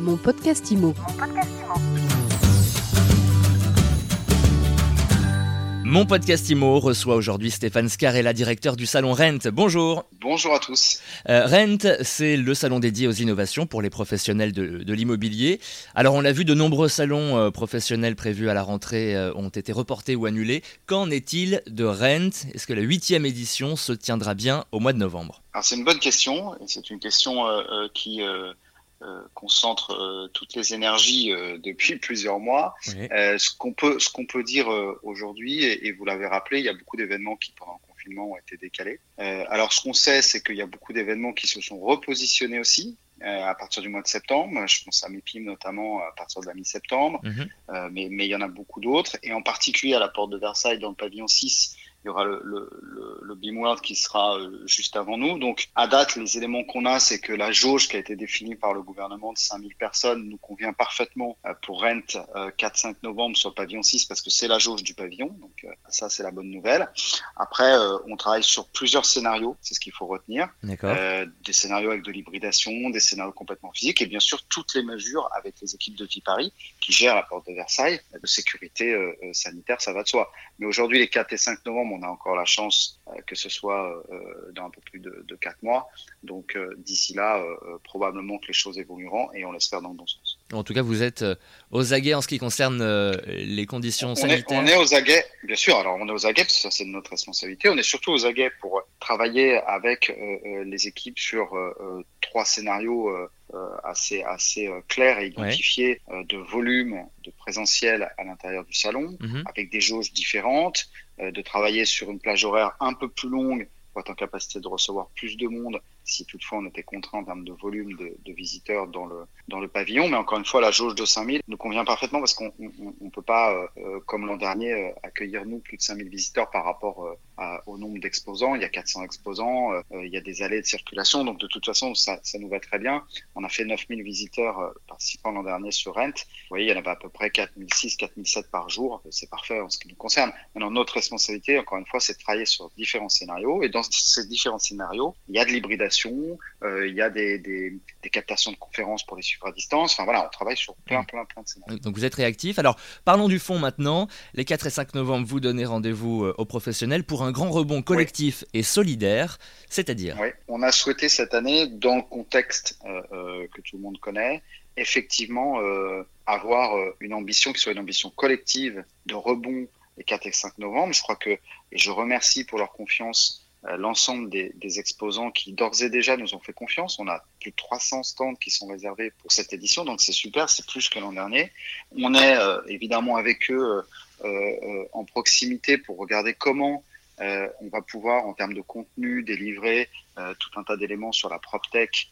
Mon podcast IMO. Mon podcast IMO reçoit aujourd'hui Stéphane Scarella, directeur du salon Rent. Bonjour. Bonjour à tous. Euh, Rent, c'est le salon dédié aux innovations pour les professionnels de, de l'immobilier. Alors on l'a vu, de nombreux salons euh, professionnels prévus à la rentrée euh, ont été reportés ou annulés. Qu'en est-il de Rent? Est-ce que la huitième édition se tiendra bien au mois de novembre? Alors c'est une bonne question, et c'est une question euh, euh, qui euh, concentre euh, toutes les énergies euh, depuis plusieurs mois. Oui. Ce qu'on peut, ce qu'on peut dire aujourd'hui, et, et vous l'avez rappelé, il y a beaucoup d'événements qui pendant le confinement ont été décalés. Alors ce qu'on sait, c'est qu'il y a beaucoup d'événements qui se sont repositionnés aussi. à partir du mois de septembre, je pense à MIPIM notamment à partir de la mi-septembre, Mhm. Mais, mais il y en a beaucoup d'autres, et en particulier à la porte de Versailles dans le pavillon 6, il y aura le, le, le, le Beamworld qui sera euh, juste avant nous. Donc, à date, les éléments qu'on a, c'est que la jauge qui a été définie par le gouvernement de 5000 personnes nous convient parfaitement euh, pour Rent euh, 4-5 novembre sur le pavillon 6 parce que c'est la jauge du pavillon. Donc, euh, ça, c'est la bonne nouvelle. Après, euh, on travaille sur plusieurs scénarios, c'est ce qu'il faut retenir. D'accord. Euh, des scénarios avec de l'hybridation, des scénarios complètement physiques et bien sûr toutes les mesures avec les équipes de Vie Paris qui gèrent la porte de Versailles. De sécurité euh, euh, sanitaire, ça va de soi. Mais aujourd'hui, les 4 et 5 novembre, on a encore la chance euh, que ce soit euh, dans un peu plus de, de 4 mois. Donc euh, d'ici là, probablement que les choses évolueront et on l'espère dans le bon sens. En tout cas, vous êtes aux aguets en ce qui concerne les conditions On est, sanitaires. on est aux aguets, bien sûr. Alors on est aux aguets parce que ça c'est de notre responsabilité. On est surtout aux aguets pour travailler avec euh, euh, les équipes sur euh, trois scénarios assez assez euh, clairs et identifiés euh, de volume, de présentiel à l'intérieur du salon, Mhm. avec des jauges différentes, euh, de travailler sur une plage horaire un peu plus longue pour être en capacité de recevoir plus de monde si toutefois on était contraint en termes de volume de, visiteurs dans le dans le pavillon. Mais encore une fois, la jauge de 5000 nous convient parfaitement parce qu'on on, on peut pas, euh, euh, comme l'an dernier, euh, accueillir nous plus de 5000 visiteurs par rapport au nombre d'exposants. Il y a 400 exposants, il y a des allées de circulation, donc de toute façon ça, ça nous va très bien. On a fait 9000 visiteurs participants l'an dernier sur Rent. Vous voyez, il y en avait à peu près 4006, 4007 par jour. C'est parfait en ce qui nous concerne. Maintenant, notre responsabilité, encore une fois, c'est de travailler sur différents scénarios. Et dans ces différents scénarios, il y a de l'hybridation, euh, il y a des, des, des captations de conférences pour les suivre à distance. Enfin voilà, on travaille sur plein, plein, plein de scénarios. Donc vous êtes réactif. Alors parlons du fond maintenant. Les 4 et 5 novembre, vous donnez rendez-vous euh, aux professionnels pour un grand rebond collectif et solidaire, c'est-à-dire Oui, on a souhaité cette année, dans le contexte euh, euh, que tout le monde connaît, effectivement euh, avoir euh, une ambition qui soit une ambition collective de rebond les 4 et 5 novembre. Je crois que, et je remercie pour leur confiance euh, l'ensemble des, exposants qui d'ores et déjà nous ont fait confiance. On a plus de 300 stands qui sont réservés pour cette édition, donc c'est super, c'est plus que l'an dernier. On est évidemment avec eux en proximité pour regarder comment on va pouvoir, en termes de contenu, délivrer tout un tas d'éléments sur la PropTech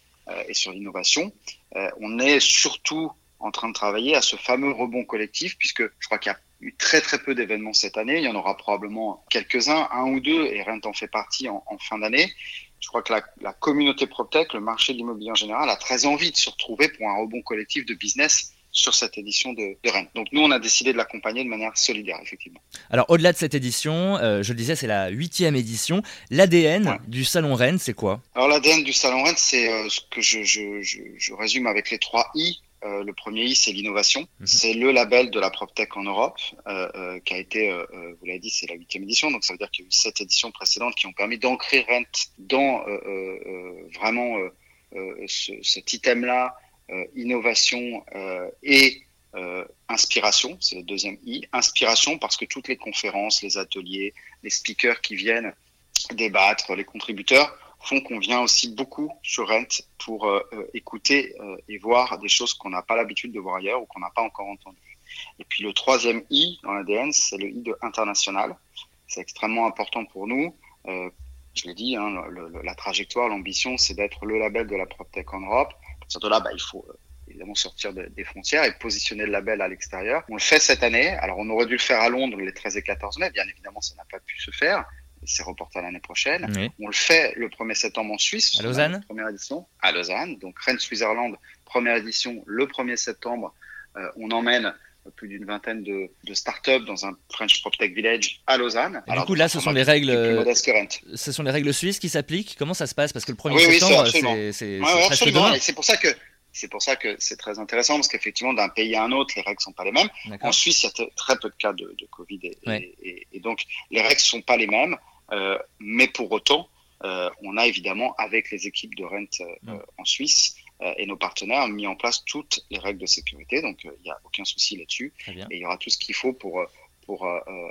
et sur l'innovation. Euh, on est surtout en train de travailler à ce fameux rebond collectif, puisque je crois qu'il y a eu très très peu d'événements cette année. Il y en aura probablement quelques-uns, un ou deux, et Rent en fait partie en, en fin d'année. Je crois que la, la communauté PropTech, le marché de l'immobilier en général, a très envie de se retrouver pour un rebond collectif de business sur cette édition de, de Rennes. Donc nous, on a décidé de l'accompagner de manière solidaire, effectivement. Alors au-delà de cette édition, euh, je le disais, c'est la huitième édition. L'ADN Ouais. du salon Rennes, c'est quoi? Alors l'ADN du salon Rennes, c'est euh, ce que je, je, je, je résume avec les trois I. Euh, le premier I, c'est l'innovation. Mhm. C'est le label de la PropTech en Europe, euh, euh, qui a été, vous l'avez dit, c'est la huitième édition. Donc ça veut dire qu'il y a eu sept éditions précédentes qui ont permis d'ancrer Rent dans vraiment ce, cet item-là, innovation euh, et euh, inspiration. C'est le deuxième I. Inspiration parce que toutes les conférences, les ateliers, les speakers qui viennent débattre, les contributeurs font qu'on vient aussi beaucoup sur Rent pour euh, euh, écouter euh, et voir des choses qu'on n'a pas l'habitude de voir ailleurs ou qu'on n'a pas encore entendues. Et puis le troisième I dans l'ADN, c'est le I de international. C'est extrêmement important pour nous. Euh, je l'ai dit, hein, la trajectoire, l'ambition, c'est d'être le label de la PropTech en Europe. Partir de là, bah, il faut euh, évidemment sortir de- des frontières et positionner le label à l'extérieur. On le fait cette année. Alors, on aurait dû le faire à Londres les 13 et 14 mai. Bien évidemment, ça n'a pas pu se faire. C'est reporté à l'année prochaine. Oui. On le fait le 1er septembre en Suisse. À Lausanne la Première édition. À Lausanne. Donc, Rennes, Switzerland, première édition le 1er septembre. Euh, on emmène plus d'une vingtaine de, de startups dans un French PropTech Village à Lausanne. Et du coup, là, ce sont les règles. Ce sont les rèles suisses qui s'appliquent Comment ça se passe? Parce que le 1er Oui, oui, c'est septembre, absolument. c'est c'est- Ouais, pour ça que c'est pour ça que c'est très intéressant parce qu'effectivement, d'un pays à un autre, les règles sont pas les mêmes. En Suisse, il y a très peu de cas de, de Covid et, et, donc les règles sont pas les mêmes. Euh, mais pour autant, euh, on a évidemment, avec les équipes de Rent euh, en Suisse et nos partenaires, mis en place toutes les règles de sécurité. Donc, il n'y a aucun souci là-dessus. Et il y aura tout ce qu'il faut pour, pour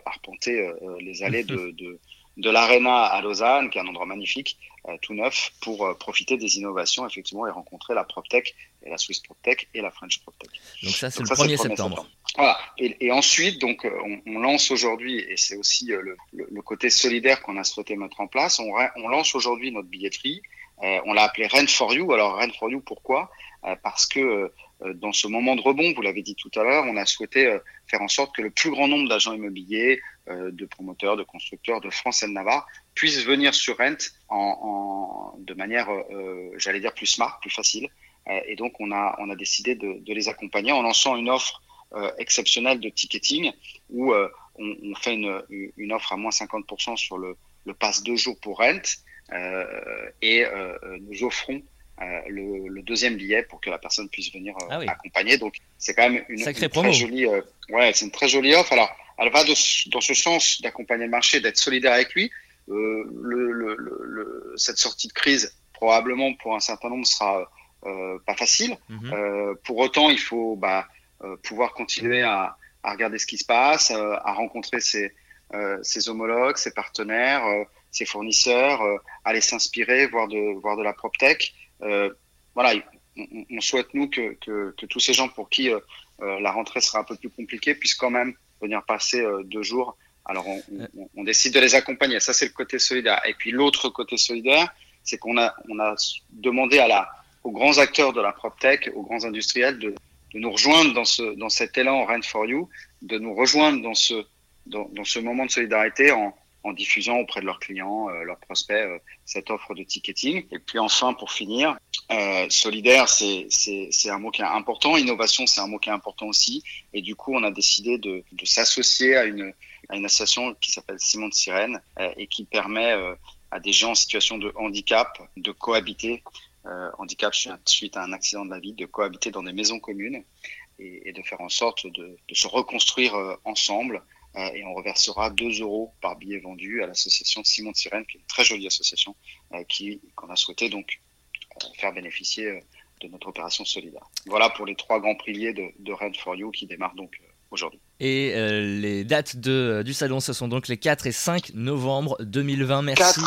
arpenter les allées de, de de l'Arena à Lausanne, qui est un endroit magnifique, tout neuf, pour profiter des innovations, effectivement, et rencontrer la PropTech, et la Swiss PropTech, et la French PropTech. Donc ça, c'est le, 1er septembre. Voilà. Et, ensuite, donc, euh, on, lance aujourd'hui, et c'est aussi euh, le, côté solidaire qu'on a souhaité mettre en place. On, on lance aujourd'hui notre billetterie. Euh, on l'a appelé Rent for You. Alors Rent for You, pourquoi? Parce que dans ce moment de rebond, vous l'avez dit tout à l'heure, on a souhaité faire en sorte que le plus grand nombre d'agents immobiliers, de promoteurs, de constructeurs de France et de Navarre puissent venir sur Rent en, de manière, j'allais dire, plus smart, plus facile. et donc, on a, on a décidé de, de les accompagner en lançant une offre euh, exceptionnel de ticketing où euh, on, on, fait une, une, offre à moins 50% sur le, le pass deux jours pour Rent euh, et nous offrons le, le, deuxième billet pour que la personne puisse venir ah accompagner. Donc c'est quand même une, très jolie, ouais, c'est une très jolie offre. Alors elle va de, dans ce sens d'accompagner le marché, d'être solidaire avec lui. Euh, le, le, cette sortie de crise probablement pour un certain nombre sera euh, pas facile. Mm-hmm. euh, pour autant, il faut bah, euh, pouvoir continuer à, à, regarder ce qui se passe, euh, à rencontrer ses, euh, ses homologues, ses partenaires, ses fournisseurs, aller s'inspirer, voir de, voir de la PropTech. voilà, on, on, souhaite, nous, que, que, que, tous ces gens pour qui la rentrée sera un peu plus compliquée puissent quand même venir passer deux jours. Alors, on, on, on, décide de les accompagner. Ça, c'est le côté solidaire. Et puis, l'autre côté solidaire, c'est qu'on a, on a demandé à la, aux grands acteurs de la PropTech, aux grands industriels, de, de nous rejoindre dans, ce, dans cet élan Rent for You, de nous rejoindre dans ce, dans, dans ce moment de solidarité en, en, diffusant auprès de leurs clients, euh, leurs prospects, euh, cette offre de ticketing. Et puis enfin, pour finir, euh, solidaire, c'est un mot qui est important. Innovation, c'est un mot qui est important aussi. Et du coup, on a décidé de, s'associer à une, association qui s'appelle Simon de Sirène et qui permet à des gens en situation de handicap de cohabiter handicap suite à un accident de la vie, de cohabiter dans des maisons communes et, de faire en sorte de, se reconstruire ensemble. Euh, et on reversera 2 euros par billet vendu à l'association Simon de Sirène, qui est une très jolie association, qui qu'on a souhaité donc faire bénéficier de notre opération solidaire. Voilà pour les trois grands piliers de, de Red for You qui démarrent donc aujourd'hui. Et les dates de, du salon, ce sont donc les 4 et 5 novembre 2020. Merci.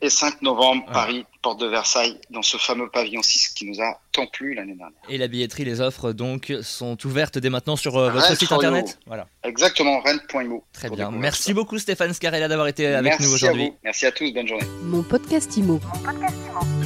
Et 5 novembre, Paris, porte de Versailles, dans ce fameux pavillon 6 qui nous a tant plu l'année dernière. Et la billetterie, les offres donc sont ouvertes dès maintenant sur euh, votre site internet Voilà. Exactement, rent.imo. Très bien. Merci beaucoup Stéphane Scarella d'avoir été avec nous aujourd'hui. Merci à tous, bonne journée. Mon podcast Imo. Mon podcast Imo.